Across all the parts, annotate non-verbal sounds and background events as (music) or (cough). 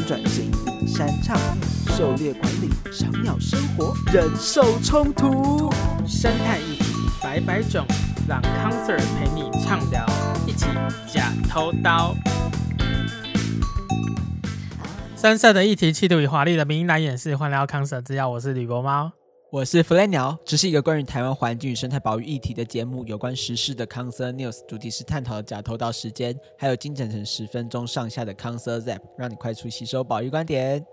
转型、山唱、狩猎管理、赏鸟生活、人兽冲突、生态议题百百种，让康 Sir 陪你畅聊，一起假偷刀。深色的议题，气度与华丽的名义来演示，欢迎来到康 Sir 制药，我是吕博猫。我是弗雷鸟，这是一个关于台湾环境与生态保育议题的节目，有关时事的 Concern News，主题是探讨的假偷刀时间，还有精简成十分钟上下的 Concern Zap，让你快速吸收保育观点。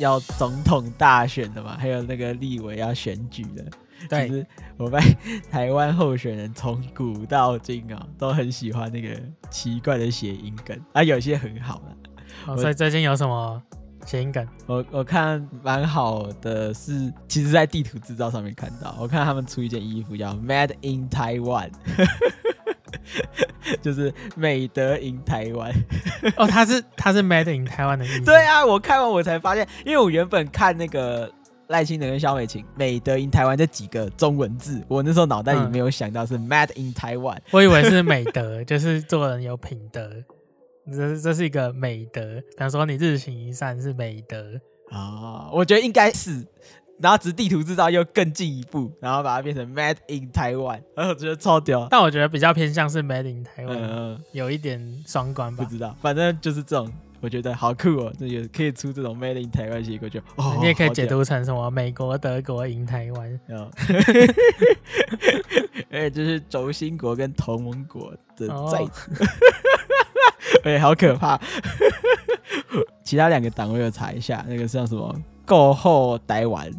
要总统大选的嘛，还有那个立委要选举的，对，就是我发现台湾候选人从古到今啊，都很喜欢那个奇怪的谐音梗，啊，有些很好的。哦、所以最近有什么谐音梗？我我看蛮好的是，其实在地图制造上面看到，我看他们出一件衣服叫 Made in Taiwan，(laughs) 就是美德 in 台湾。哦，他是他是 Made in 台湾的意思。对啊，我看完我才发现，因为我原本看那个赖清德跟萧美琴美德 in 台湾这几个中文字，我那时候脑袋里没有想到是 Made in Taiwan，嗯、我以为是美德，(laughs) 就是做人有品德。这这是一个美德，比方说你日行一善是美德。啊，我觉得应该是，然后只是地图制造又更进一步，然后把它变成 Made in Taiwan，然 (laughs) 后我觉得超屌，但我觉得比较偏向是 Made in Taiwan，嗯，有一点双关吧，不知道，反正就是这种，我觉得好酷哦，这也可以出这种 Made in Taiwan 结果就，哦，你也可以解读成什么美国、德国 in 台湾，(laughs) 嗯，(laughs) 哎，这是轴心国跟同盟国的在。哦哎、欸，好可怕！(laughs) 其他两个党我有查一下，那个像什么“够后台湾”，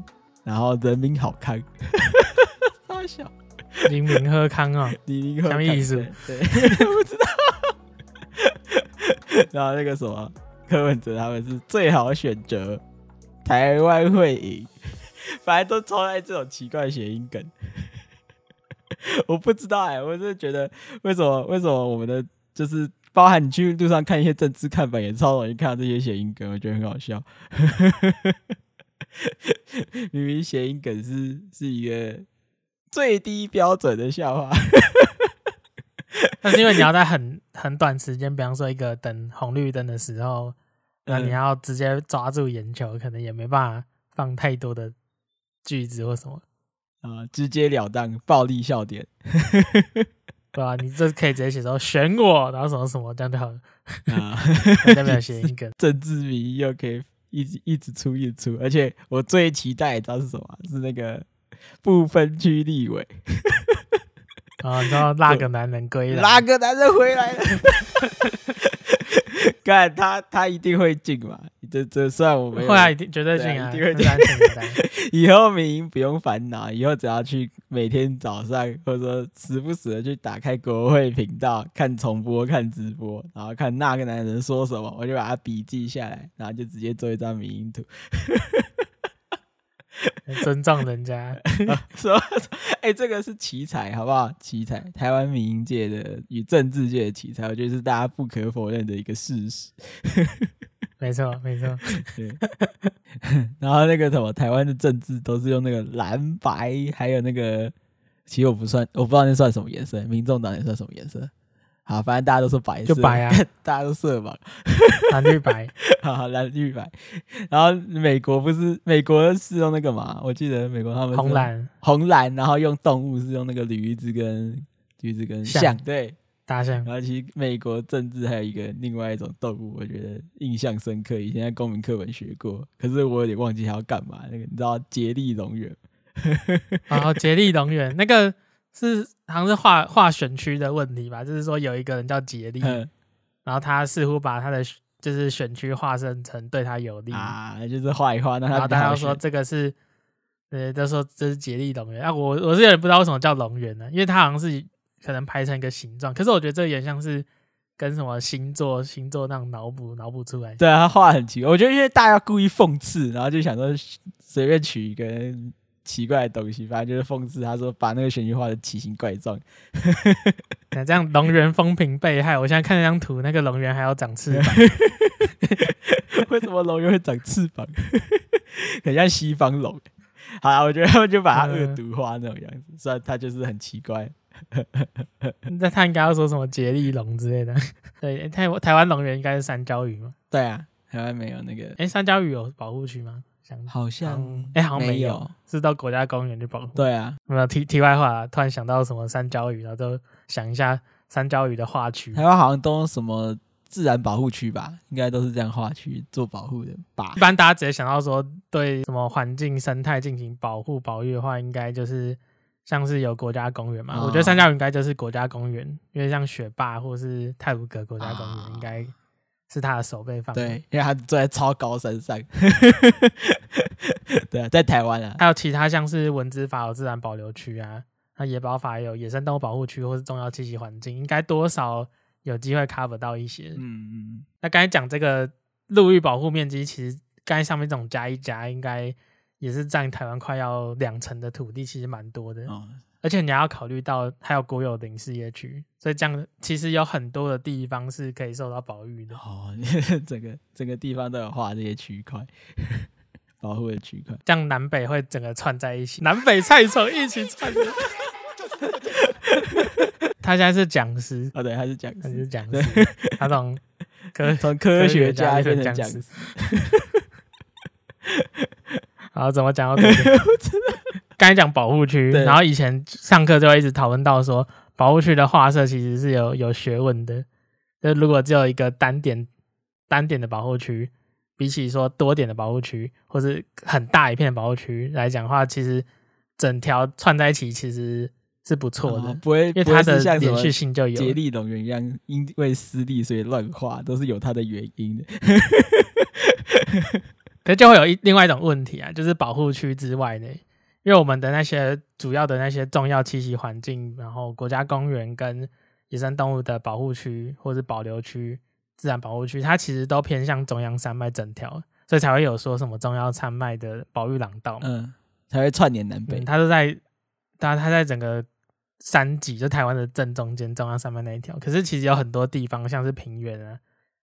然后“人民好康”，好笑，“人民喝康”啊，“黎明喝康”什么意思？对，不知道。(laughs) 然后那个什么柯文哲他们是最好选择，台湾会赢，反正都超爱这种奇怪的谐音梗。(laughs) 我不知道哎、欸，我是觉得为什么为什么我们的就是。包含你去路上看一些政治看板，也超容易看到这些谐音梗，我觉得很好笑。(laughs) 明明谐音梗是是一个最低标准的笑话，但是因为你要在很很短时间，比方说一个等红绿灯的时候，那你要直接抓住眼球，可能也没办法放太多的句子或什么啊，直截了当暴力笑点。对吧、啊？你这可以直接写说选我，然后什么什么这样就好了。啊，代表谐音梗，政治迷又可以一直一直出一直出，而且我最期待你知道是什么？是那个不分区立委。(laughs) 啊，知道那个男人归来，那个男人回来了。(laughs) 看他，他一定会进嘛？这这算我们后来一定绝对进啊，一定会进。(laughs) 以后民营不用烦恼，以后只要去每天早上或者说时不时的去打开国会频道看重播、看直播，然后看那个男人说什么，我就把他笔记下来，然后就直接做一张民营图。尊重人家，(laughs) 说哎，这个是奇才，好不好？奇才，台湾民营界的与政治界的奇才，我觉得是大家不可否认的一个事实。没错，没错。对。(laughs) 然后那个什么，台湾的政治都是用那个蓝白，还有那个，其实我不算，我不知道那算什么颜色。民众党也算什么颜色？好，反正大家都是白色，就白啊，(laughs) 大家都色盲，(laughs) 蓝绿白，好，(laughs) 好，蓝绿白。然后美国不是美国是用那个嘛？我记得美国他们红蓝红蓝，然后用动物是用那个驴子跟驴子跟象，对，大象。然后其实美国政治还有一个另外一种动物，我觉得印象深刻，以前在公民课本学过，可是我有点忘记它要干嘛。那个你知道杰利龙园？啊，杰利龙园那个。是好像是划划选区的问题吧，就是说有一个人叫杰利，然后他似乎把他的就是选区划分成对他有利。啊，就是画一画，然后大家说这个是，呃，都说这是杰利龙源。啊，我我是有点不知道为什么叫龙源呢，因为它好像是可能排成一个形状，可是我觉得这个也像是跟什么星座星座那种脑补脑补出来，对啊，他画很奇怪，我觉得因为大家故意讽刺，然后就想说随便取一个。奇怪的东西，反正就是讽刺。他说把那个选区画的奇形怪状，(laughs) 那这样龙人风评被害。我现在看那张图，那个龙人还要长翅膀，(laughs) 为什么龙人会长翅膀？(laughs) 很像西方龙。好啦，我觉得他们就把它恶毒化那种样子，虽然它就是很奇怪。那他应该要说什么杰利龙之类的？对，台台湾龙人应该是山椒鱼吗？对啊，台湾没有那个。哎、欸，山椒鱼有保护区吗？好像哎、欸，好像没有，是到国家公园去保护。对啊，没有题题外话，突然想到什么三角鱼，然后就想一下三角鱼的划区。台湾好像都什么自然保护区吧，应该都是这样划区做保护的吧。一般大家直接想到说对什么环境生态进行保护保育的话，应该就是像是有国家公园嘛。哦、我觉得三角鱼应该就是国家公园，因为像雪霸或是太鲁阁国家公园应该。是他的守备范围，对，因为他坐在超高山上。(laughs) 对啊，在台湾啊，还有其他像是文资法有自然保留区啊，那野保法也有野生动物保护区或是重要栖息环境，应该多少有机会 cover 到一些。嗯嗯。那刚才讲这个陆域保护面积，其实刚才上面这种加一加，应该也是占台湾快要两成的土地，其实蛮多的。哦而且你还要考虑到还有国有林事业区，所以这样其实有很多的地方是可以受到保育的。哦，(laughs) 整个整个地方都有划这些区块，(laughs) 保护的区块，这样南北会整个串在一起，南北菜虫一起串的。他现在是讲师哦，对，他是讲师，他是讲师，他从科 (laughs) 从科学家变成讲师。好，怎么讲到这里？刚才讲保护区，然后以前上课就会一直讨论到说，保护区的画设其实是有有学问的。就如果只有一个单点单点的保护区，比起说多点的保护区，或是很大一片的保护区来讲的话，其实整条串在一起其实是不错的，不会，因为它的连续性就有。杰利龙园一样，因为私利所以乱画，都是有它的原因的。(laughs) 可是就会有一另外一种问题啊，就是保护区之外呢。因为我们的那些主要的那些重要栖息环境，然后国家公园跟野生动物的保护区或者保留区、自然保护区，它其实都偏向中央山脉整条，所以才会有说什么中央山脉的保育廊道，嗯，才会串联南北。嗯、它都在，它它在整个山脊，就台湾的正中间，中央山脉那一条。可是其实有很多地方，像是平原啊，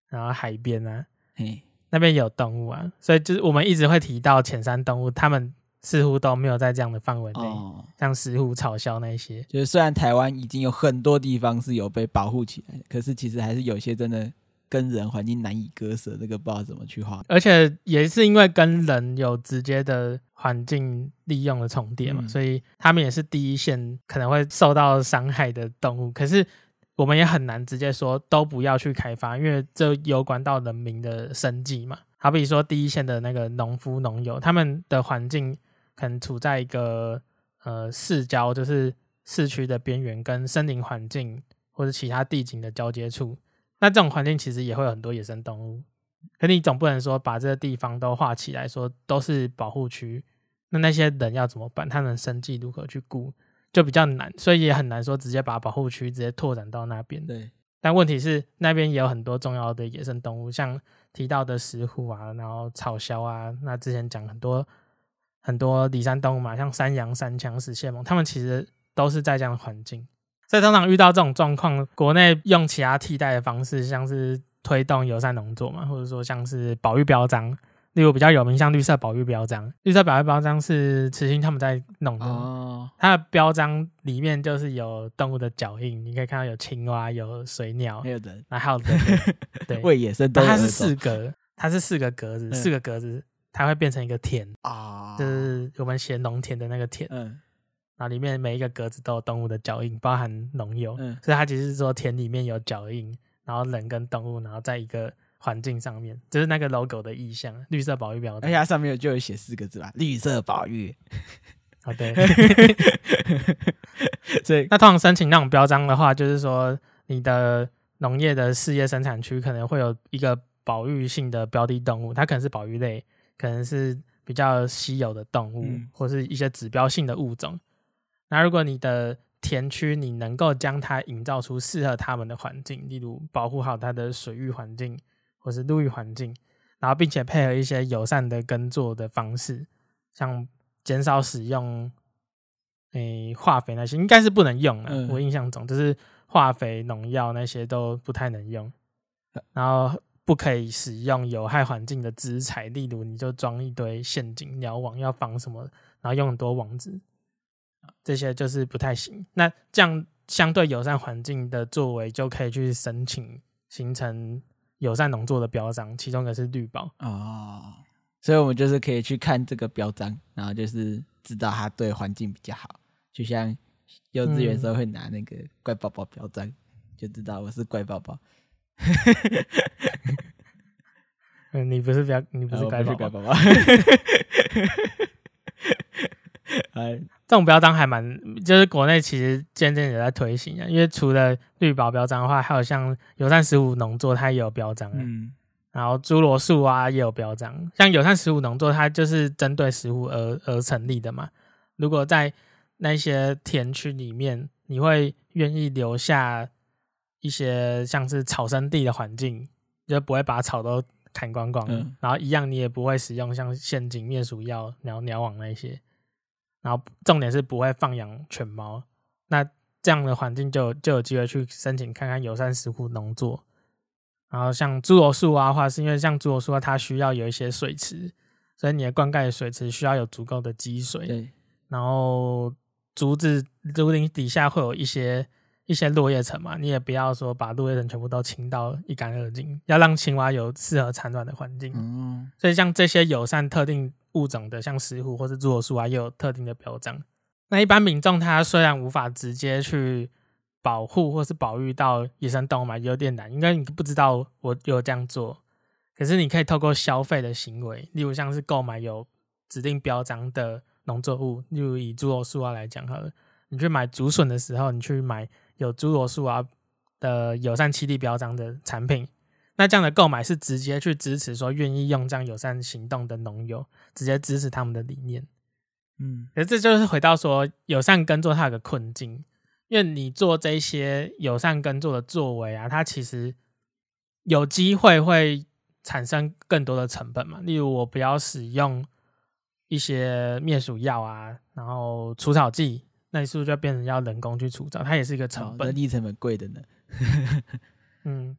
然后海边啊，嘿那边有动物啊，所以就是我们一直会提到浅山动物，他们。似乎都没有在这样的范围内，哦、像石虎、草鸮那些。就是虽然台湾已经有很多地方是有被保护起来的，可是其实还是有些真的跟人环境难以割舍，这个不知道怎么去画。而且也是因为跟人有直接的环境利用的重叠嘛，嗯、所以他们也是第一线可能会受到伤害的动物。可是我们也很难直接说都不要去开发，因为这有关到人民的生计嘛。好比说第一线的那个农夫、农友，他们的环境。可能处在一个呃市郊，就是市区的边缘，跟森林环境或者其他地景的交接处。那这种环境其实也会有很多野生动物。可你总不能说把这个地方都画起来，说都是保护区，那那些人要怎么办？他们生计如何去顾，就比较难。所以也很难说直接把保护区直接拓展到那边。对。但问题是那边也有很多重要的野生动物，像提到的石虎啊，然后草鸮啊。那之前讲很多。很多离山动物嘛，像山羊、山羌、石蟹獴，它们其实都是在这样的环境。所以通常遇到这种状况，国内用其他替代的方式，像是推动友善农作嘛，或者说像是保育标章，例如比较有名，像绿色保育标章。绿色保育标章是慈心他们在弄的，哦、它的标章里面就是有动物的脚印，你可以看到有青蛙、有水鸟，还有人，还有人，对，为野生动物。它是四格，它是四个格子，嗯、四个格子。它会变成一个田啊，就是我们写农田的那个田，嗯，然后里面每一个格子都有动物的脚印，包含农友，嗯，所以它其实是说田里面有脚印，然后人跟动物，然后在一个环境上面，就是那个 logo 的意象，绿色保育标志，而且它上面就有写四个字吧，绿色保育，好的，(laughs) 所以那通常申请那种标章的话，就是说你的农业的事业生产区可能会有一个保育性的标的动物，它可能是保育类。可能是比较稀有的动物，嗯、或是一些指标性的物种。那如果你的田区你能够将它营造出适合它们的环境，例如保护好它的水域环境或是陆域环境，然后并且配合一些友善的耕作的方式，像减少使用诶化肥那些，应该是不能用了。嗯、我印象中就是化肥、农药那些都不太能用，然后。不可以使用有害环境的资材，例如你就装一堆陷阱、鸟网，要防什么，然后用很多网子，这些就是不太行。那这样相对友善环境的作为，就可以去申请形成友善农作的标章，其中一个是绿宝哦。所以我们就是可以去看这个标章，然后就是知道它对环境比较好。就像幼稚园时候会拿那个乖宝宝标章，嗯、就知道我是乖宝宝。嗯，你不是标，你不是乖宝宝。(laughs) 哎，这种标章还蛮，就是国内其实渐渐也在推行啊。因为除了绿宝标章的话，还有像友善食物农作，它也有标章。嗯，然后侏罗树啊也有标章。像友善食物农作，它就是针对食物而而成立的嘛。如果在那些田区里面，你会愿意留下一些像是草生地的环境，就不会把草都砍光光。嗯，然后一样，你也不会使用像陷阱、灭鼠药、鸟鸟网那些。然后重点是不会放养犬猫，那这样的环境就就有机会去申请看看友善食物农作。然后像诸罗树啊，话是因为像诸罗树啊，它需要有一些水池，所以你的灌溉水池需要有足够的积水。对然后竹子竹林底下会有一些一些落叶层嘛，你也不要说把落叶层全部都清到一干二净，要让青蛙有适合产卵的环境。嗯，所以像这些友善特定。物种的像石斛或是诸罗树啊，也有特定的标章。那一般民众他虽然无法直接去保护或是保育到野生动物嘛，有点难，因为你不知道我有这样做。可是你可以透过消费的行为，例如像是购买有指定标章的农作物，例如以诸罗树啊来讲好了，你去买竹笋的时候，你去买有侏罗树啊的友善七地标章的产品。那这样的购买是直接去支持说愿意用这样友善行动的农友，直接支持他们的理念。嗯，可是这就是回到说友善耕作它有个困境，因为你做这些友善耕作的作为啊，它其实有机会会产生更多的成本嘛。例如我不要使用一些灭鼠药啊，然后除草剂，那你是不是就变成要人工去除草？它也是一个成本，人力成本贵的呢。(laughs) 嗯。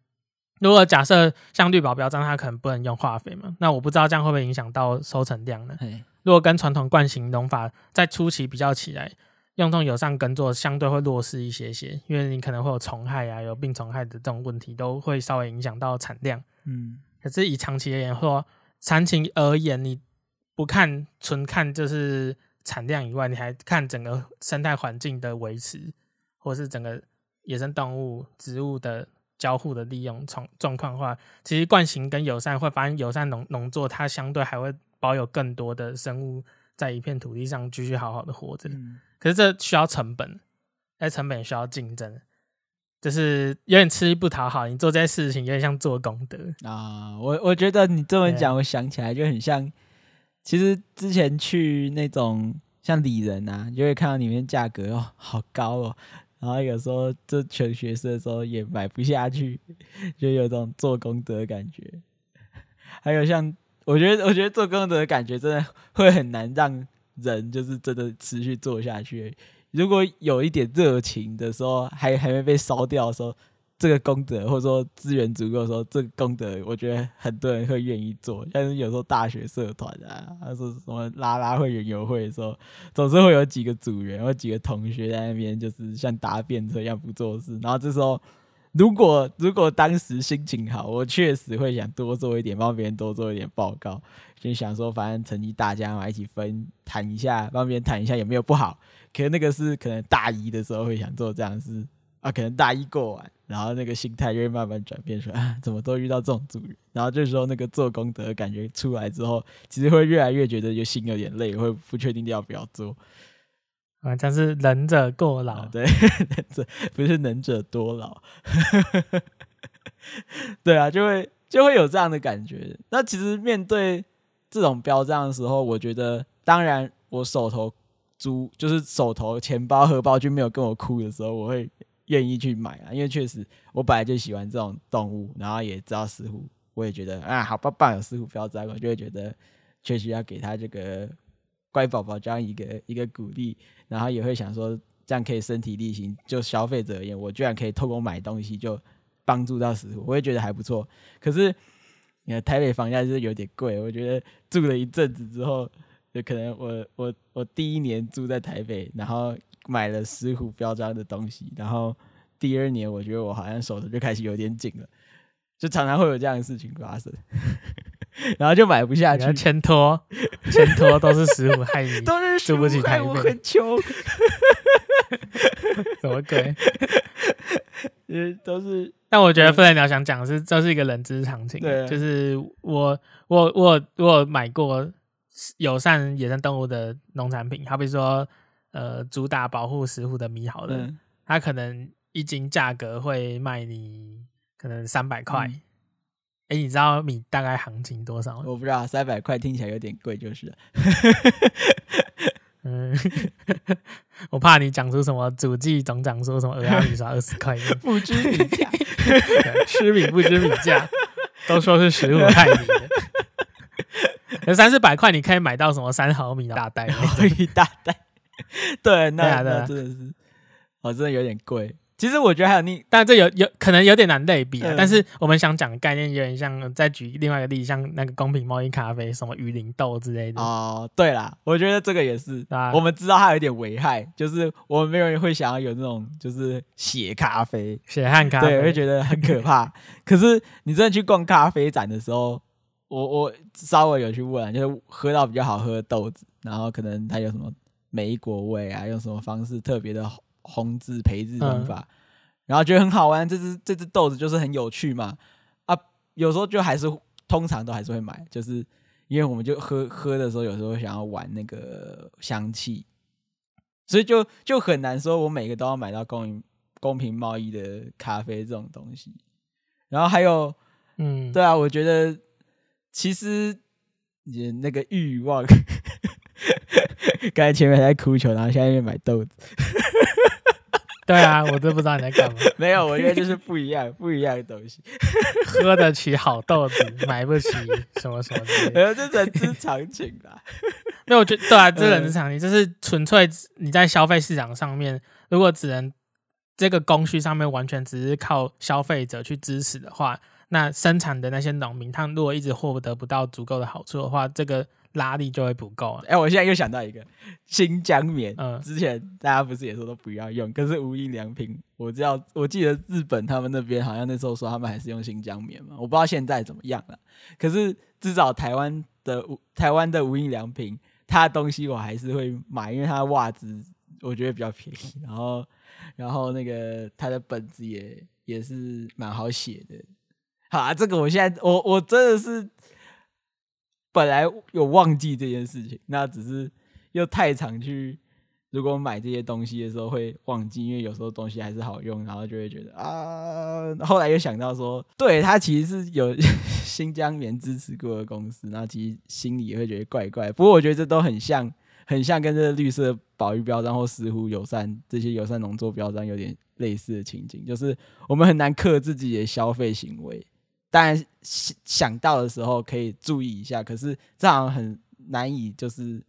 如果假设像绿宝标章，它可能不能用化肥嘛？那我不知道这样会不会影响到收成量呢？如果跟传统惯行农法在初期比较起来，用这种友善耕作相对会弱势一些些，因为你可能会有虫害啊，有病虫害的这种问题，都会稍微影响到产量。嗯，可是以长期而言，或长期而言，你不看纯看就是产量以外，你还看整个生态环境的维持，或是整个野生动物、植物的。交互的利用状状况的话，其实惯行跟友善会发现友善农农作，它相对还会保有更多的生物在一片土地上继续好好的活着。嗯、可是这需要成本，哎，成本也需要竞争，就是有点吃力不讨好。你做这些事情有点像做功德啊。我我觉得你这么讲，我想起来就很像，其实之前去那种像里仁啊，就会看到里面价格哦，好高哦。然后有时候这全学生的时候也买不下去，就有种做功德的感觉。(laughs) 还有像我觉得，我觉得做功德的感觉真的会很难让人就是真的持续做下去。如果有一点热情的时候，还还没被烧掉的时候。这个功德，或者说资源足够的时候，这个功德，我觉得很多人会愿意做。但是有时候大学社团啊，还是什么拉拉会、园游会的时候，总是会有几个组员或几个同学在那边，就是像搭便车一样不做事。然后这时候，如果如果当时心情好，我确实会想多做一点，帮别人多做一点报告，就想说反正成绩大家嘛，一起分谈一下，帮别人谈一下有没有不好。可是那个是可能大一的时候会想做这样的事。啊，可能大一过完，然后那个心态就会慢慢转变出来，啊，怎么都遇到这种组员，然后这时候那个做功德感觉出来之后，其实会越来越觉得就心有点累，会不确定要不要做。啊，这是能者过劳，啊、对，(laughs) 能者不是能者多劳。(laughs) 对啊，就会就会有这样的感觉。那其实面对这种标章的时候，我觉得，当然我手头足就是手头钱包荷包就没有跟我哭的时候，我会。愿意去买啊，因为确实我本来就喜欢这种动物，然后也知道石斛，我也觉得啊，好棒棒有石斛标章，我就会觉得确实要给他这个乖宝宝这样一个一个鼓励，然后也会想说这样可以身体力行，就消费者而言，我居然可以透过买东西就帮助到石斛，我也觉得还不错。可是你看台北房价就是有点贵，我觉得住了一阵子之后。就可能我我我第一年住在台北，然后买了石虎标章的东西，然后第二年我觉得我好像手头就开始有点紧了，就常常会有这样的事情发生，(laughs) 然后就买不下去，牵拖牵拖都是石虎害你，都是住不起台北，我很 (laughs) 穷，什么鬼？(laughs) 嗯，都是。但我觉得飞鸟想讲的是，这是一个人之常情，对，就是我我我我有买过。友善野生动物的农产品，好比说，呃，主打保护石虎的米好了，嗯、它可能一斤价格会卖你可能三百块。哎、你知道米大概行情多少吗？我不知道，三百块听起来有点贵，就是了。嗯，(laughs) 我怕你讲出什么主计总长说什么鹅鸭米刷二十块，(laughs) 不知米价，吃米不知米价，都说是石虎害你 (laughs) 三四百块，你可以买到什么三毫米的大袋，一大袋。(laughs) 对，那那真的是，哦，真的有点贵。其实我觉得还有你，但这有有可能有点难类比啊。但是我们想讲的概念有点像，再举另外一个例子，像那个公平贸易咖啡，什么雨林豆之类的。哦，对啦，我觉得这个也是。我们知道它有点危害，就是我们没有人会想要有那种就是血咖啡、血汗咖啡，对，会觉得很可怕。(laughs) 可是你真的去逛咖啡展的时候。我我稍微有去问，就是喝到比较好喝的豆子，然后可能它有什么莓果味啊，用什么方式特别的烘制培制方法，嗯、然后觉得很好玩。这只这只豆子就是很有趣嘛，啊，有时候就还是通常都还是会买，就是因为我们就喝喝的时候，有时候会想要玩那个香气，所以就就很难说，我每个都要买到公平公平贸易的咖啡这种东西。然后还有，嗯，对啊，我觉得。其实，也那个欲望，(laughs) 刚才前面还在哭穷，然后现在在买豆子。对啊，我都不知道你在干嘛。(laughs) 没有，我觉得就是不一样，不一样的东西。(laughs) 喝得起好豆子，买不起什么什么的。没有，这人之常情啦。没有，我觉得对啊，这人之常情，就是纯粹你在消费市场上面，如果只能这个供需上面完全只是靠消费者去支持的话。那生产的那些农民，他们如果一直获得不到足够的好处的话，这个拉力就会不够。啊哎、欸，我现在又想到一个新疆棉，嗯，之前大家不是也说都不要用，可是无印良品，我知道，我记得日本他们那边好像那时候说他们还是用新疆棉嘛，我不知道现在怎么样了。可是至少台湾的台湾的无印良品，它的东西我还是会买，因为它的袜子我觉得比较便宜，然后然后那个它的本子也也是蛮好写的。好啊，这个我现在我我真的是本来有忘记这件事情，那只是又太常去，如果买这些东西的时候会忘记，因为有时候东西还是好用，然后就会觉得啊，后来又想到说，对，他其实是有 (laughs) 新疆棉支持过的公司，那其实心里也会觉得怪怪。不过我觉得这都很像，很像跟这个绿色保育标章或石虎友善这些友善农作标章有点类似的情景，就是我们很难克制自己的消费行为。当然想到的时候可以注意一下，可是这样很难以就是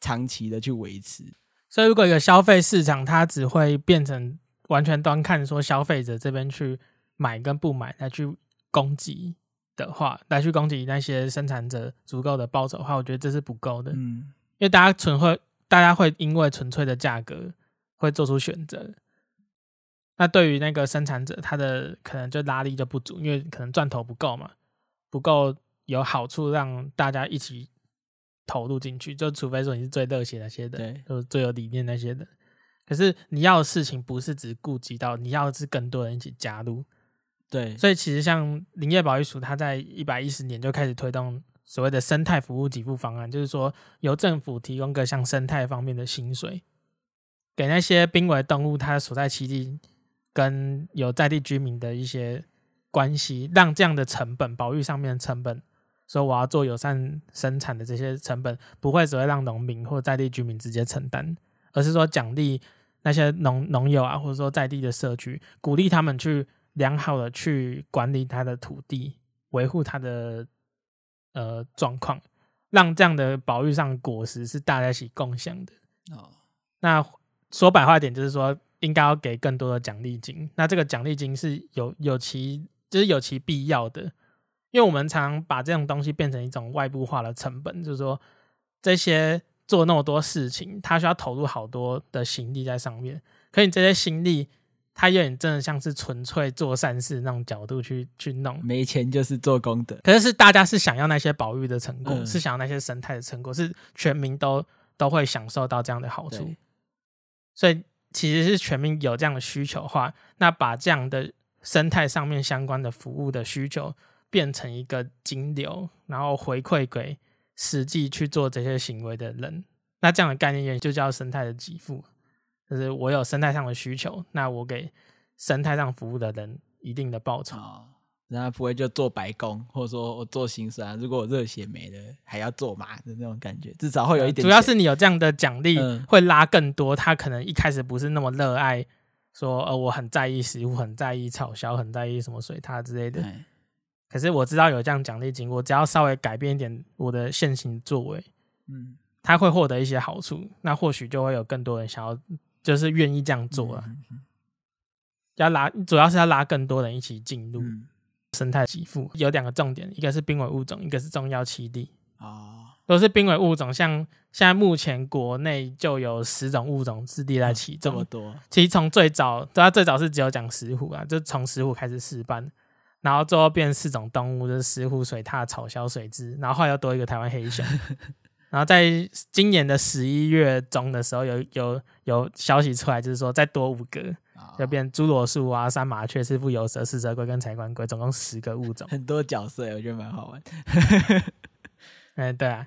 长期的去维持。所以，如果一个消费市场它只会变成完全端看说消费者这边去买跟不买来去攻击的话，来去攻击那些生产者足够的报酬的话，我觉得这是不够的。嗯，因为大家纯会，大家会因为纯粹的价格会做出选择。那对于那个生产者，他的可能就拉力就不足，因为可能赚头不够嘛，不够有好处让大家一起投入进去。就除非说你是最热血那些的，对，就是最有理念那些的。可是你要的事情不是只顾及到，你要的是更多人一起加入。对，所以其实像林业保育署，它在一百一十年就开始推动所谓的生态服务给付方案，就是说由政府提供各项生态方面的薪水，给那些濒危动物它所在栖地。跟有在地居民的一些关系，让这样的成本，保育上面的成本，说我要做友善生产的这些成本，不会只会让农民或在地居民直接承担，而是说奖励那些农农友啊，或者说在地的社区，鼓励他们去良好的去管理他的土地，维护他的呃状况，让这样的保育上果实是大家一起共享的。哦，那说白话一点就是说。应该要给更多的奖励金，那这个奖励金是有有其就是有其必要的，因为我们常常把这种东西变成一种外部化的成本，就是说这些做那么多事情，他需要投入好多的心力在上面。可你这些心力，他有点真的像是纯粹做善事那种角度去去弄，没钱就是做功德。可是是大家是想要那些保育的成果，嗯、是想要那些生态的成果，是全民都都会享受到这样的好处。所以其实是全民有这样的需求的话，那把这样的生态上面相关的服务的需求变成一个金流，然后回馈给实际去做这些行为的人，那这样的概念也就叫生态的给付。就是我有生态上的需求，那我给生态上服务的人一定的报酬，那、哦、不会就做白工，或者说我做心酸。如果我热血没了，还要做嘛的那种感觉，至少会有一点。主要是你有这样的奖励，嗯、会拉更多。他可能一开始不是那么热爱，说呃我很在意食物，很在意炒销，很在意什么水獭之类的。嗯、可是我知道有这样奖励金，我只要稍微改变一点我的现行作为，嗯，他会获得一些好处，那或许就会有更多人想要。就是愿意这样做啊，嗯嗯、要拉，主要是要拉更多人一起进入生态给付。有两个重点，一个是濒危物种，一个是重要栖地啊。都是濒危物种，像现在目前国内就有十种物种是列在其中，这么多。其实从最早，它最早是只有讲石虎啊，就从石虎开始试办，然后最后变四种动物，就是石虎、水獭、草鸮、水蛭，然后后来又多一个台湾黑熊。(laughs) 然后在今年的十一月中的时候有，有有有消息出来，就是说再多五个，就变侏罗树啊、山麻雀、赤腹游蛇、四蛇龟跟柴棺龟，总共十个物种。很多角色，我觉得蛮好玩。(laughs) 哎，对啊。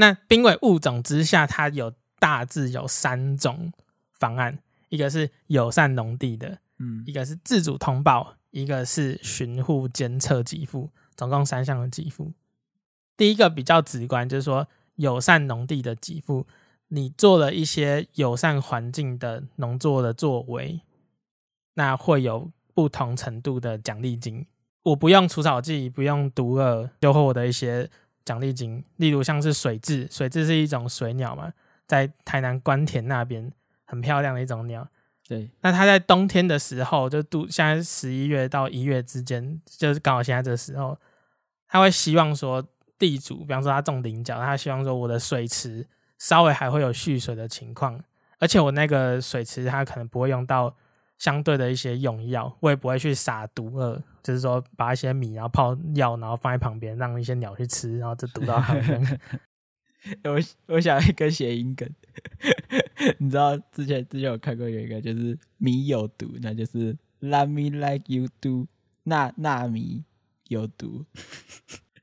那濒危物种之下，它有大致有三种方案：一个是友善农地的，嗯，一个是自主通报，一个是巡护监测给付，总共三项的给付。第一个比较直观，就是说友善农地的给付，你做了一些友善环境的农作的作为，那会有不同程度的奖励金。我不用除草剂，不用毒饵，就会获得一些奖励金。例如像是水雉，水雉是一种水鸟嘛，在台南官田那边很漂亮的一种鸟。对，那它在冬天的时候，就度现在十一月到一月之间，就是刚好现在这个时候，他会希望说。地主，比方说他种菱角，他希望说我的水池稍微还会有蓄水的情况，而且我那个水池它可能不会用到相对的一些用药，我也不会去撒毒饵，就是说把一些米然后泡药，然后放在旁边让一些鸟去吃，然后就毒到它们。(laughs) (laughs) 我我想一个谐音梗，(laughs) 你知道之前之前有看过有一个就是米有毒，那就是 Let me like you do，那那米有毒。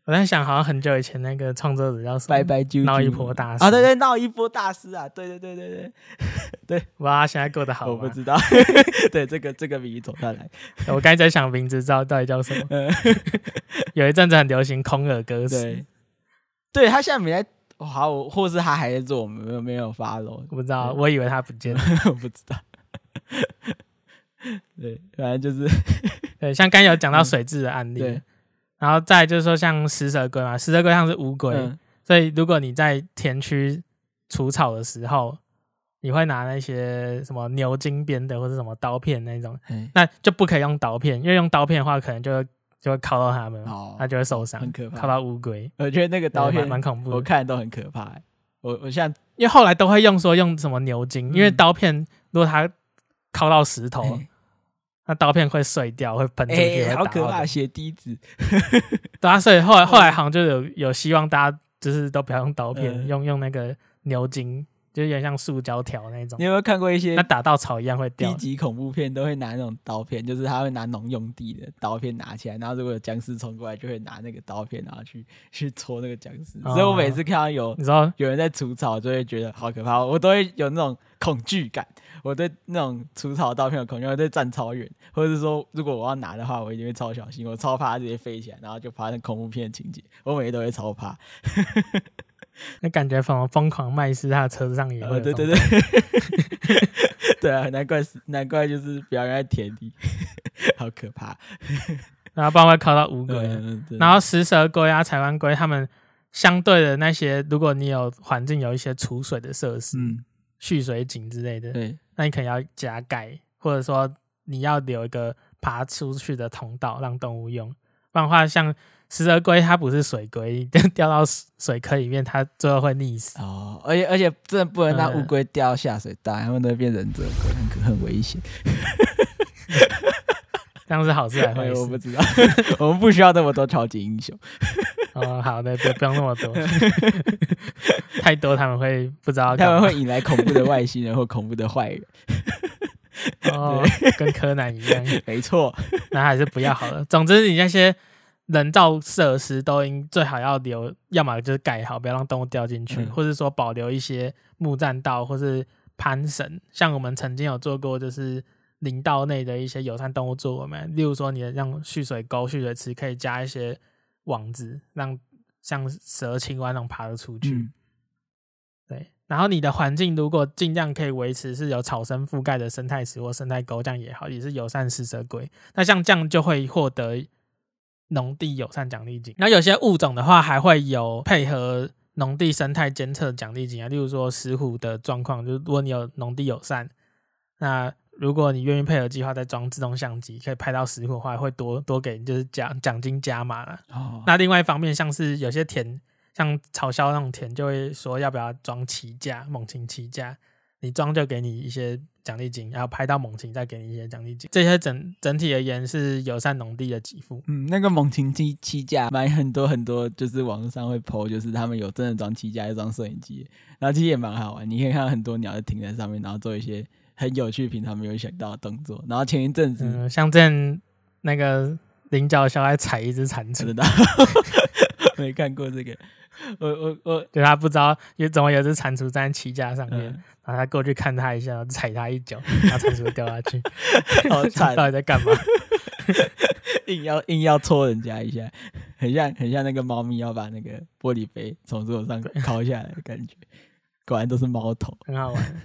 我在想，好像很久以前那个创作者叫什么？拜拜啾啾，闹一波大师啊！对对，闹一波大师啊！对对对对对 (laughs) 对，哇，现在过得好吗？我不知道。(laughs) 对，这个这个名字走下来。(laughs) 我刚才在想名字，知道到底叫什么？有一阵子很流行空耳歌词。对，对他现在没在，好，或是他还在做，没有没有发了。我不知道，我以为他不见了，我不知道。对，反正就是，对，像刚有讲到水质的案例。然后再就是说，像食蛇龟嘛，食蛇龟像是乌龟，嗯、所以如果你在田区除草的时候，你会拿那些什么牛筋编的或者什么刀片那种，嗯、那就不可以用刀片，因为用刀片的话，可能就会就会敲到它们，哦，它就会受伤，很可怕。敲到乌龟，我觉得那个刀片蛮恐怖的，我看都很可怕。我我现在因为后来都会用说用什么牛筋，嗯、因为刀片如果它敲到石头。嗯那刀片会碎掉，会喷出去，欸、好可怕！血滴子，(laughs) 对啊，所以后来后来好像就有有希望大家就是都不要用刀片，嗯、用用那个牛筋。就有点像塑胶条那种。你有没有看过一些？那打到草一样会掉。低级恐怖片都会拿那种刀片，就是他会拿农用地的刀片拿起来，然后如果有僵尸冲过来，就会拿那个刀片，然后去去戳那个僵尸。哦、所以我每次看到有你知道有人在除草，就会觉得好可怕，我都会有那种恐惧感。我对那种除草刀片有恐惧，我对站超远，或者是说如果我要拿的话，我一定会超小心，我超怕它直接飞起来，然后就发生恐怖片的情节。我每次都会超怕。那感觉，仿佛疯狂麦斯他的车上也会、哦。对对对，(laughs) 对啊，难怪是难怪就是表演在田里，(laughs) 好可怕。(laughs) 然后不然会靠到乌龟，嗯、然后食蛇龟啊、台湾龟，他们相对的那些，如果你有环境有一些储水的设施，嗯、蓄水井之类的，对，那你可能要加盖，或者说你要留一个爬出去的通道让动物用。不然的话，像食蛇龟它不是水龟，掉 (laughs) 到水坑里面，它最后会溺死。哦，而且而且真的不能让乌龟掉下水道，它们都会变忍者龟，很很危险。(laughs) 这样是好事还是坏事？我不知道，我们不需要那么多超级英雄。(laughs) 哦，好的，不不用那么多，太多他们会不知道，他们会引来恐怖的外星人或恐怖的坏人。哦，跟柯南一样，没错，那还是不要好了。总之，你那些。人造设施都应最好要留，要么就是盖好，不要让动物掉进去，嗯、或者说保留一些木栈道或是攀绳。像我们曾经有做过，就是林道内的一些友善动物作为嘛，例如说你的让蓄水沟、蓄水池可以加一些网子，让像蛇、青蛙那种爬得出去。嗯、对，然后你的环境如果尽量可以维持是有草生覆盖的生态池或生态沟，这样也好，也是友善食蛇龟。那像这样就会获得。农地友善奖励金，那有些物种的话，还会有配合农地生态监测奖励金啊，例如说石虎的状况，就是如果你有农地友善，那如果你愿意配合计划，再装自动相机，可以拍到石虎的话，会多多给就是奖奖金加码了。哦。那另外一方面，像是有些田，像草鸮那种田，就会说要不要装旗架，猛禽旗架，你装就给你一些。奖励金，然后拍到猛禽再给你一些奖励金，这些整整体而言是友善农地的给付。嗯，那个猛禽机七架买很多很多，就是网络上会 po，就是他们有真的装七架，又装摄影机，然后其实也蛮好玩。你可以看到很多鸟就停在上面，然后做一些很有趣、平常没有想到的动作。然后前一阵子，嗯、像这样那个菱角小孩踩一只蟾蜍的，(laughs) 没看过这个。我 (laughs) 我我，就他不知道有怎么有只蟾蜍站在旗架上面。嗯然后他过去看他一下，然后踩他一脚，(laughs) 然后蟾蜍掉下去，(laughs) 好惨！到底在干嘛？硬要硬要戳人家一下，很像很像那个猫咪要把那个玻璃杯从桌上敲下来的感觉。果然都是猫头，很好玩。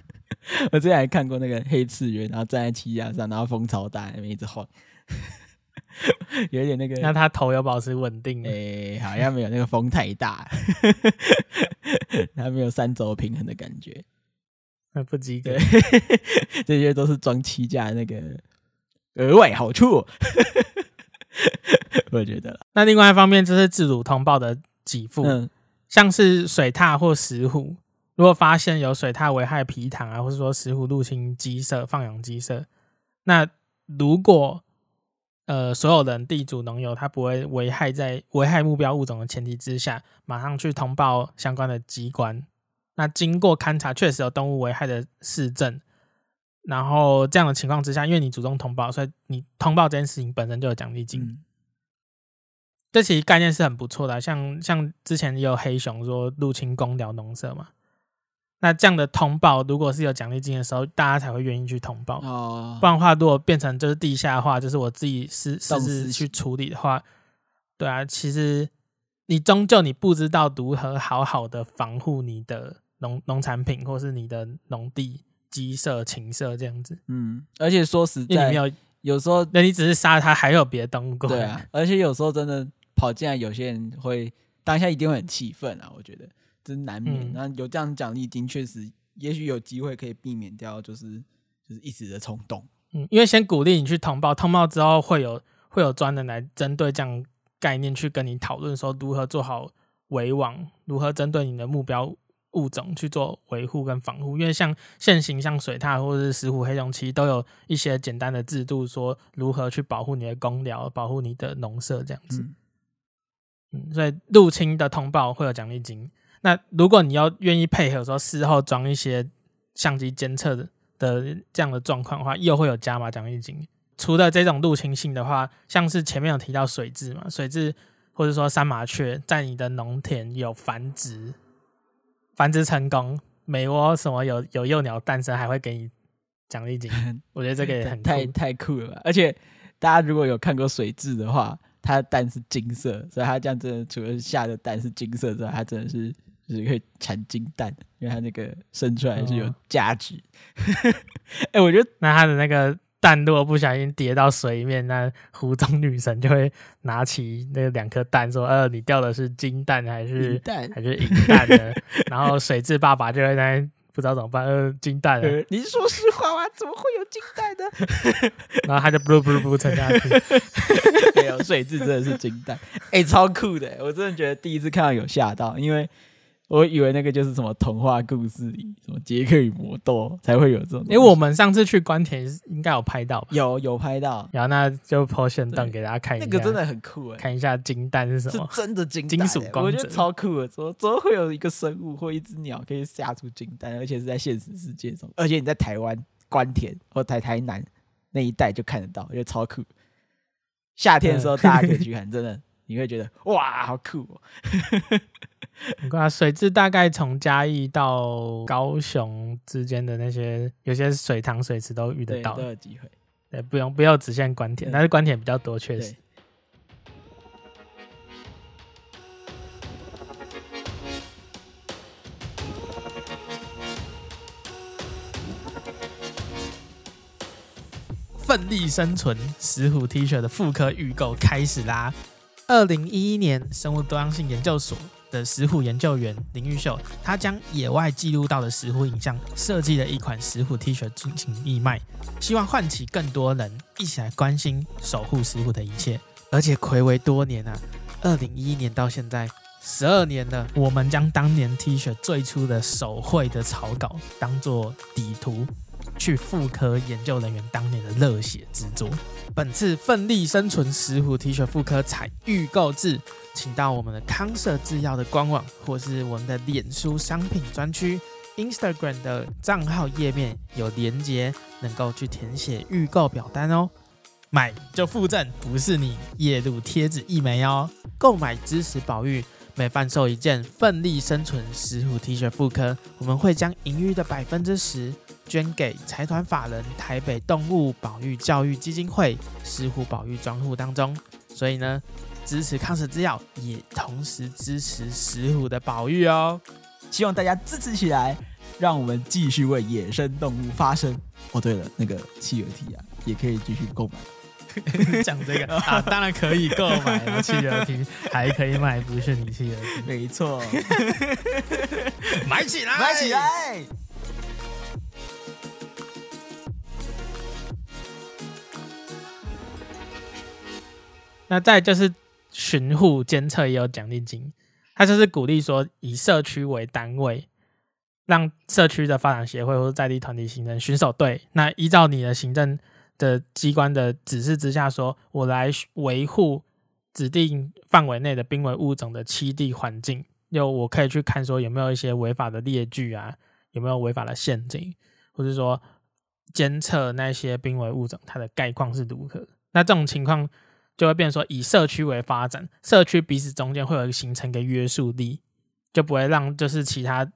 我之前还看过那个黑次元，然后站在旗架上，然后风超大，那边一直晃，(laughs) 有一点那个。那他头有保持稳定？哎，好像没有，那个风太大，(laughs) 他没有三轴平衡的感觉。那不及格，(laughs) 这些都是装七架那个额外好处，我觉得。那另外一方面就是自主通报的给付，嗯、像是水獭或石虎，如果发现有水獭危害皮塘啊，或者说石虎入侵鸡舍、放养鸡舍，那如果呃所有人地主农友他不会危害在危害目标物种的前提之下，马上去通报相关的机关。那经过勘查，确实有动物危害的市政，然后这样的情况之下，因为你主动通报，所以你通报这件事情本身就有奖励金。嗯、这其实概念是很不错的，像像之前也有黑熊说入侵公寮农舍嘛，那这样的通报如果是有奖励金的时候，大家才会愿意去通报。哦，不然的话，如果变成就是地下化，就是我自己私私自去处理的话，对啊，其实你终究你不知道如何好好的防护你的。农农产品，或是你的农地、鸡舍、禽舍这样子，嗯，而且说实在，你没有有时候，那你只是杀它，还有别的动物过来。对啊，而且有时候真的跑进来，有些人会当下一定会很气愤啊，我觉得这是难免。那、嗯、有这样奖励金，确实也许有机会可以避免掉，就是就是一时的冲动。嗯，因为先鼓励你去通报，通报之后会有会有专人来针对这样概念去跟你讨论，说如何做好围网，如何针对你的目标。物种去做维护跟防护，因为像现行像水獭或者是石虎、黑熊，其实都有一些简单的制度，说如何去保护你的公寮、保护你的农舍这样子。嗯，嗯，所以入侵的通报会有奖励金。那如果你要愿意配合说事后装一些相机监测的的这样的状况的话，又会有加码奖励金。除了这种入侵性的话，像是前面有提到水质嘛，水质或者说山麻雀在你的农田有繁殖。繁殖成功，美窝什么有有幼鸟诞生，还会给你奖励金。(laughs) 我觉得这个也很太太酷了吧！而且大家如果有看过水质的话，它的蛋是金色，所以它这样真的除了下的蛋是金色之外，它真的是就是可以产金蛋，因为它那个生出来是有价值。(laughs) 哎、哦欸，我觉得那它的那个。蛋如果不小心跌到水里面，那湖中女神就会拿起那两颗蛋，说：“呃，你掉的是金蛋还是蛋还是银蛋呢？” (laughs) 然后水质爸爸就会在不知道怎么办，呃，金蛋。你说实话吗？怎么会有金蛋呢？(laughs) 然后他就不噜不噜不噜沉下去。有水质真的是金蛋，哎、欸，超酷的！我真的觉得第一次看到有吓到，因为我以为那个就是什么童话故事里什么杰克与魔豆才会有这种。因为我们上次去关田应该有拍到吧？有有拍到，然后那就 po 限动给大家看一下，那个真的很酷哎，看一下金蛋是什么？是真的金金属光泽，我觉得超酷的。怎么怎么会有一个生物或一只鸟可以下出金蛋，而且是在现实世界中，而且你在台湾关田或台台南那一带就看得到，我觉得超酷。夏天的时候大家可以去看，真的你会觉得哇，好酷哦！(laughs) 你看水质大概从嘉义到高雄之间的那些有些水塘水池都遇得到，都有机会。对，不用不要只限关田，但是关田比较多，确实。奋力生存石虎 T 恤的复刻预购开始啦！二零一一年，生物多样性研究所的石虎研究员林玉秀，他将野外记录到的石虎影像，设计了一款石虎 T 恤进行义卖，希望唤起更多人一起来关心守护石虎的一切。而且睽违多年啊，二零一一年到现在十二年了，我们将当年 T 恤最初的手绘的草稿当做底图。去妇科研究人员当年的热血之作。本次奋力生存石虎 T 恤妇科采预购制，请到我们的康设制药的官网，或是我们的脸书商品专区、Instagram 的账号页面有连结，能够去填写预购表单哦。买就附赠，不是你夜路贴纸一枚哦。购买支持保育，每贩售一件奋力生存石虎 T 恤妇科，我们会将盈余的百分之十。捐给财团法人台北动物保育教育基金会石虎保育专户当中，所以呢，支持康设制药，也同时支持石虎的保育哦。希望大家支持起来，让我们继续为野生动物发声。哦，对了，那个企鹅 T 啊，也可以继续购买。讲这个啊，当然可以购买了，企鹅 T 还可以买，不是你企鹅 T，(laughs) 没错，(laughs) 买起来，买起来。那再就是巡护监测也有奖励金，他就是鼓励说以社区为单位，让社区的发展协会或者在地团体形成巡守队。那依照你的行政的机关的指示之下说，我来维护指定范围内的濒危物种的栖地环境，又我可以去看说有没有一些违法的列具啊，有没有违法的陷阱，或者说监测那些濒危物种它的概况是如何。那这种情况。就会变成说，以社区为发展，社区彼此中间会有形成一个约束力，就不会让就是其他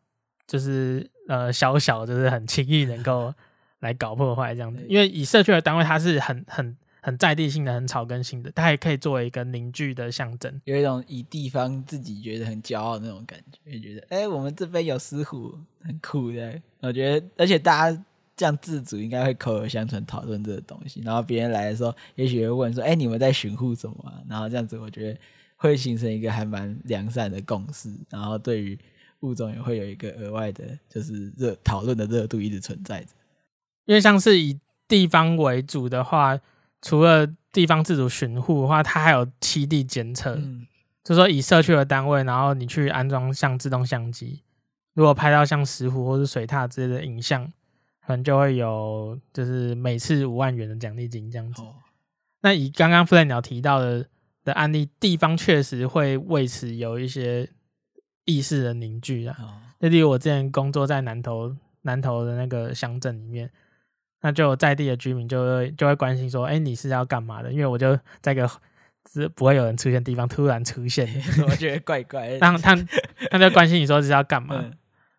就是呃小小就是很轻易能够 (laughs) 来搞破坏这样子。因为以社区的单位，它是很很很在地性的、很草根性的，它也可以作为一个凝聚的象征，有一种以地方自己觉得很骄傲的那种感觉，就觉得哎、欸，我们这边有石虎，很酷的。我觉得，而且大家。这样自主应该会口耳相传讨论这个东西，然后别人来的时候，也许会问说：“哎，你们在巡护什么啊？”然后这样子，我觉得会形成一个还蛮良善的共识，然后对于物种也会有一个额外的，就是热讨论的热度一直存在着。因为像是以地方为主的话，除了地方自主巡护的话，它还有栖地监测，嗯、就是说以社区的单位，然后你去安装像自动相机，如果拍到像石虎或是水獭之类的影像。可能就会有，就是每次五万元的奖励金这样子。那以刚刚 Fly 鸟提到的的案例，地方确实会为此有一些意识的凝聚啊。那例如我之前工作在南投，南投的那个乡镇里面，那就有在地的居民就会就会关心说：“哎，你是要干嘛的？”因为我就在一个是不会有人出现的地方突然出现，(laughs) 我觉得怪怪的。然后他他就关心你说是要干嘛？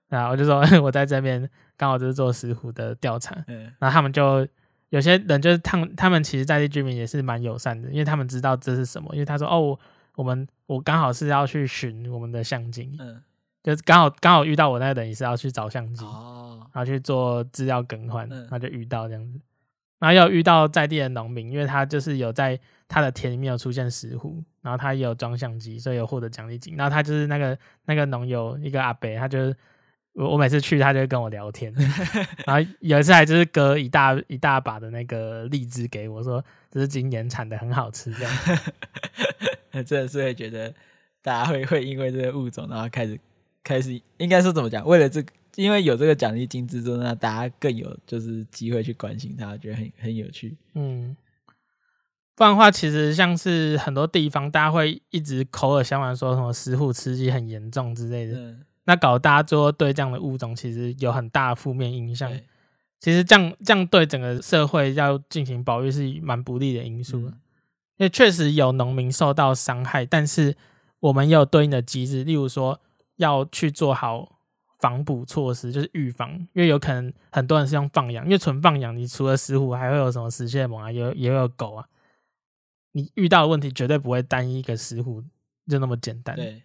然后我就说 (laughs) 我在这边。刚好就是做石虎的调查，嗯，然后他们就有些人就是他们他们其实在地居民也是蛮友善的，因为他们知道这是什么，因为他说哦，我们我刚好是要去寻我们的相机，嗯，就是刚好刚好遇到我那个人也是要去找相机，哦，然后去做资料更换，然后就遇到这样子，然后又遇到在地的农民，因为他就是有在他的田里面有出现石虎，然后他也有装相机，所以有获得奖励金，然后他就是那个那个农友一个阿伯，他就是。我我每次去，他就会跟我聊天。(laughs) 然后有一次还就是割一大一大把的那个荔枝给我说，这是今年产的，很好吃。这样，(laughs) 真的是会觉得大家会会因为这个物种，然后开始开始应该说怎么讲？为了这个，因为有这个奖励金制度，那大家更有就是机会去关心它，觉得很很有趣。嗯，不然的话，其实像是很多地方，大家会一直口耳相传说什么食虎吃鸡很严重之类的。嗯那搞大家最后对这样的物种其实有很大的负面影响。其实这样这样对整个社会要进行保育是蛮不利的因素。因为确实有农民受到伤害，但是我们也有对应的机制，例如说要去做好防捕措施，就是预防。因为有可能很多人是用放养，因为纯放养，你除了石虎，还会有什么石蟹猛啊，也也会有狗啊。你遇到的问题绝对不会单一一个石虎就那么简单。对。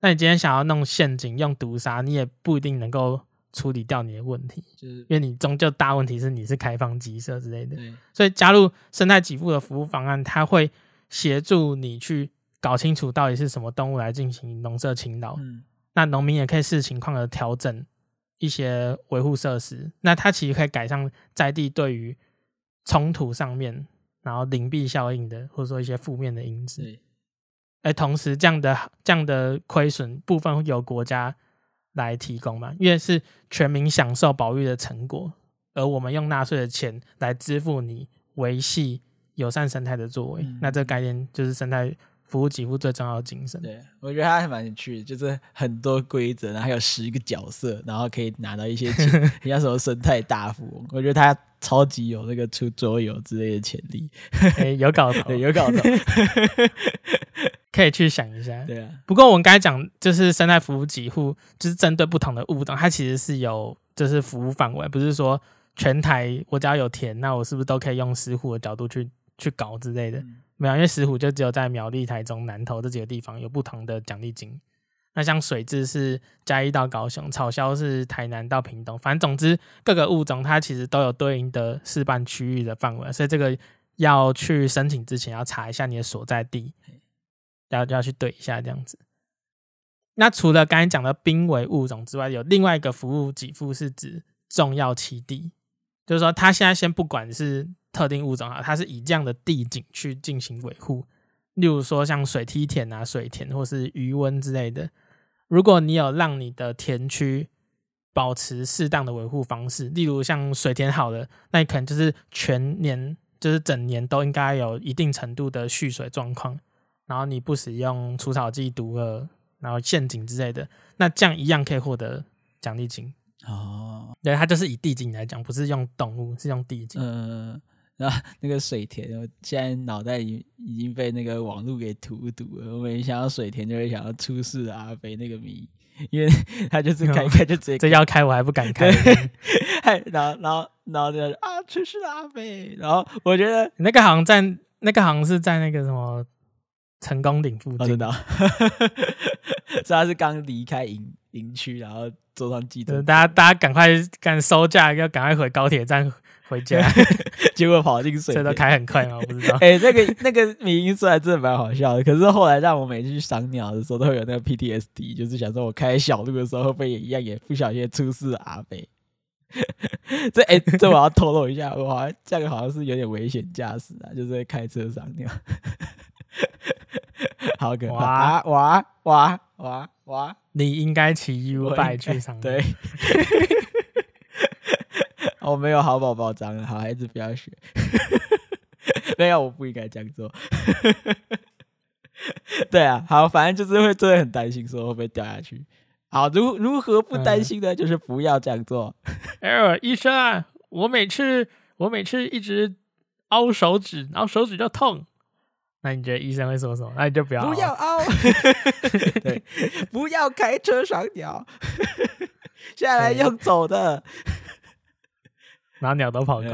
那你今天想要弄陷阱、用毒杀，你也不一定能够处理掉你的问题，就是因为你终究大问题是你是开放鸡舍之类的。所以加入生态给付的服务方案，它会协助你去搞清楚到底是什么动物来进行农舍勤劳。嗯，那农民也可以视情况而调整一些维护设施。那它其实可以改善在地对于冲突上面，然后灵璧效应的，或者说一些负面的因子。而同时，这样的这样的亏损部分由国家来提供嘛？因为是全民享受保育的成果，而我们用纳税的钱来支付你维系友善生态的作为。嗯、那这个概念就是生态服务给付最重要的精神。对，我觉得它还蛮有趣的，就是很多规则，然后还有十个角色，然后可以拿到一些钱，(laughs) 像什么生态大富翁。我觉得他超级有那个出桌游之类的潜力。欸、有搞头，(laughs) 对，有搞头。(laughs) 可以去想一下，对啊。不过我们刚才讲，就是生态服务几户，就是针对不同的物种，它其实是有就是服务范围，不是说全台我只要有田，那我是不是都可以用石虎的角度去去搞之类的？嗯、没有，因为石虎就只有在苗栗、台中、南投这几个地方有不同的奖励金。那像水质是嘉义到高雄，草鸮是台南到屏东，反正总之各个物种它其实都有对应的示范区域的范围，所以这个要去申请之前要查一下你的所在地。要要去对一下这样子。那除了刚才讲的濒危物种之外，有另外一个服务给付是指重要栖地，就是说他现在先不管是特定物种啊，它是以这样的地景去进行维护。例如说像水梯田啊、水田或是鱼温之类的。如果你有让你的田区保持适当的维护方式，例如像水田好了，那你可能就是全年就是整年都应该有一定程度的蓄水状况。然后你不使用除草剂、毒饵，然后陷阱之类的，那这样一样可以获得奖励金哦。对，它就是以地景来讲，不是用动物，是用地景。嗯，然后那个水田，我现在脑袋里已经被那个网络给荼毒了。我每想到水田，就会想到出事的阿飞那个谜，因为 (laughs) 他就是开开就直接这要开，我还不敢开。(laughs) 然后然后然后就啊，出事的阿飞。然后我觉得那个好像在那个好像是在那个什么。成功岭附近，我知道，(laughs) 所以他是刚离开营营区，然后坐上机车，大家大家赶快赶收假，要赶快回高铁站回家，(laughs) 结果跑进水，这都开很快吗？我不知道。(laughs) 哎、欸，那个那个名音出来真的蛮好笑的，可是后来让我每次去赏鸟的时候，都会有那个 PTSD，就是想说我开小路的时候会不会也一样，也不小心出事阿飞。这哎、欸，这我要透露一下，我好像这个好像是有点危险驾驶啊，就是会开车赏鸟。(laughs) 好可怕！哇哇哇哇哇！你应该骑 U bike 去上对，(laughs) 我没有好宝宝章，好孩子不要学。(laughs) 没有，我不应该这样做。对啊，好，反正就是会真的很担心，说会不会掉下去。好，如如何不担心呢？嗯、就是不要这样做。哎，医生啊，我每次我每次一直凹手指，然后手指就痛。那你觉得医生会说什么？那你就不要不要凹，(laughs) 对，(laughs) 不要开车赏鸟，(laughs) 下来用走的，拿鸟都跑高。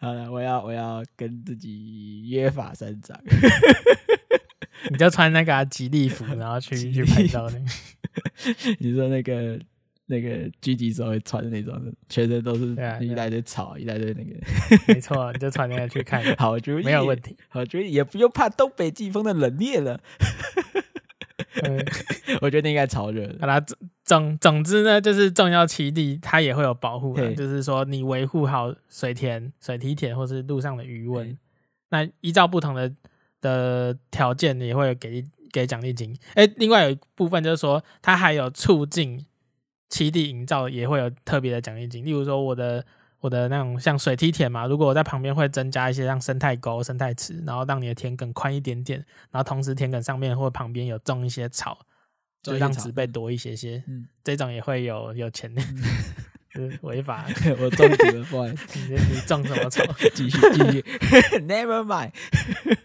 好了，我要我要跟自己约法三章，你就穿那个吉利服，然后去去拍照。你说那个。那个狙击手会穿的那种，全身都是一大堆草，一大堆那个。没错，你就穿那个去看。(laughs) 好主意，没有问题。好主意，也不用怕东北季风的冷冽了。(laughs) 嗯，(laughs) 我觉得应该超热的。好啦，总总之呢，就是重要栖地它也会有保护的，就是说你维护好水田、水梯田或是路上的余温，那依照不同的的条件，也会有给给奖励金。哎、欸，另外有一部分就是说，它还有促进栖地营造，也会有特别的奖励金。例如说，我的。我的那种像水梯田嘛，如果我在旁边会增加一些像生态沟、生态池，然后让你的田埂宽一点点，然后同时田埂上面或旁边有种一些草，就让植被多一些些。嗯，这种也会有有钱的，就是违法。(laughs) 我种什么？不好意思，(laughs) 你你种什么草？(laughs) 继续继续，Never mind。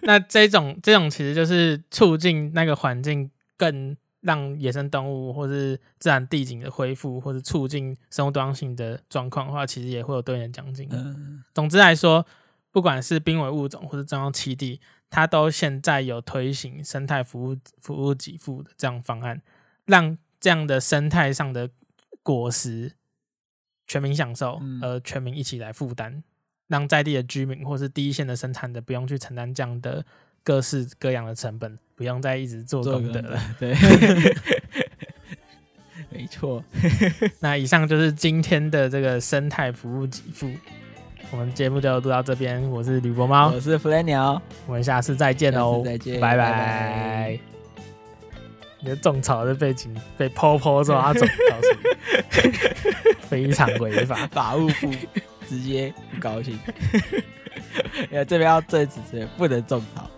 那这种这种其实就是促进那个环境更。让野生动物或是自然地景的恢复，或是促进生物多样性的状况的话，其实也会有对应的奖金。嗯、总之来说，不管是濒危物种或是重要栖地，它都现在有推行生态服务服务给付的这样方案，让这样的生态上的果实全民享受，而全民一起来负担，嗯、让在地的居民或是第一线的生产者不用去承担这样的各式各样的成本。不用再一直做功德了，对，(laughs) 没错。那以上就是今天的这个生态服务给付，我们节目就录到这边。我是吕博猫，我是弗雷鸟，我们下次再见哦，再见，拜拜。你的种草的背景被婆婆抓走，告诉你，非常违法，(laughs) 法务部直接不高兴。(laughs) 因为这边要制止，不能种草。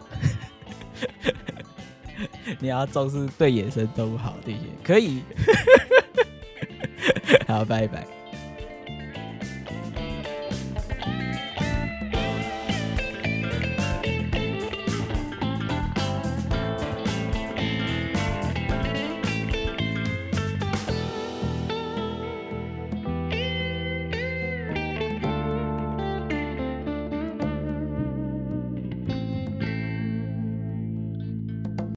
(laughs) 你要重视对野生动物好的一些，可以。(laughs) 好，拜拜。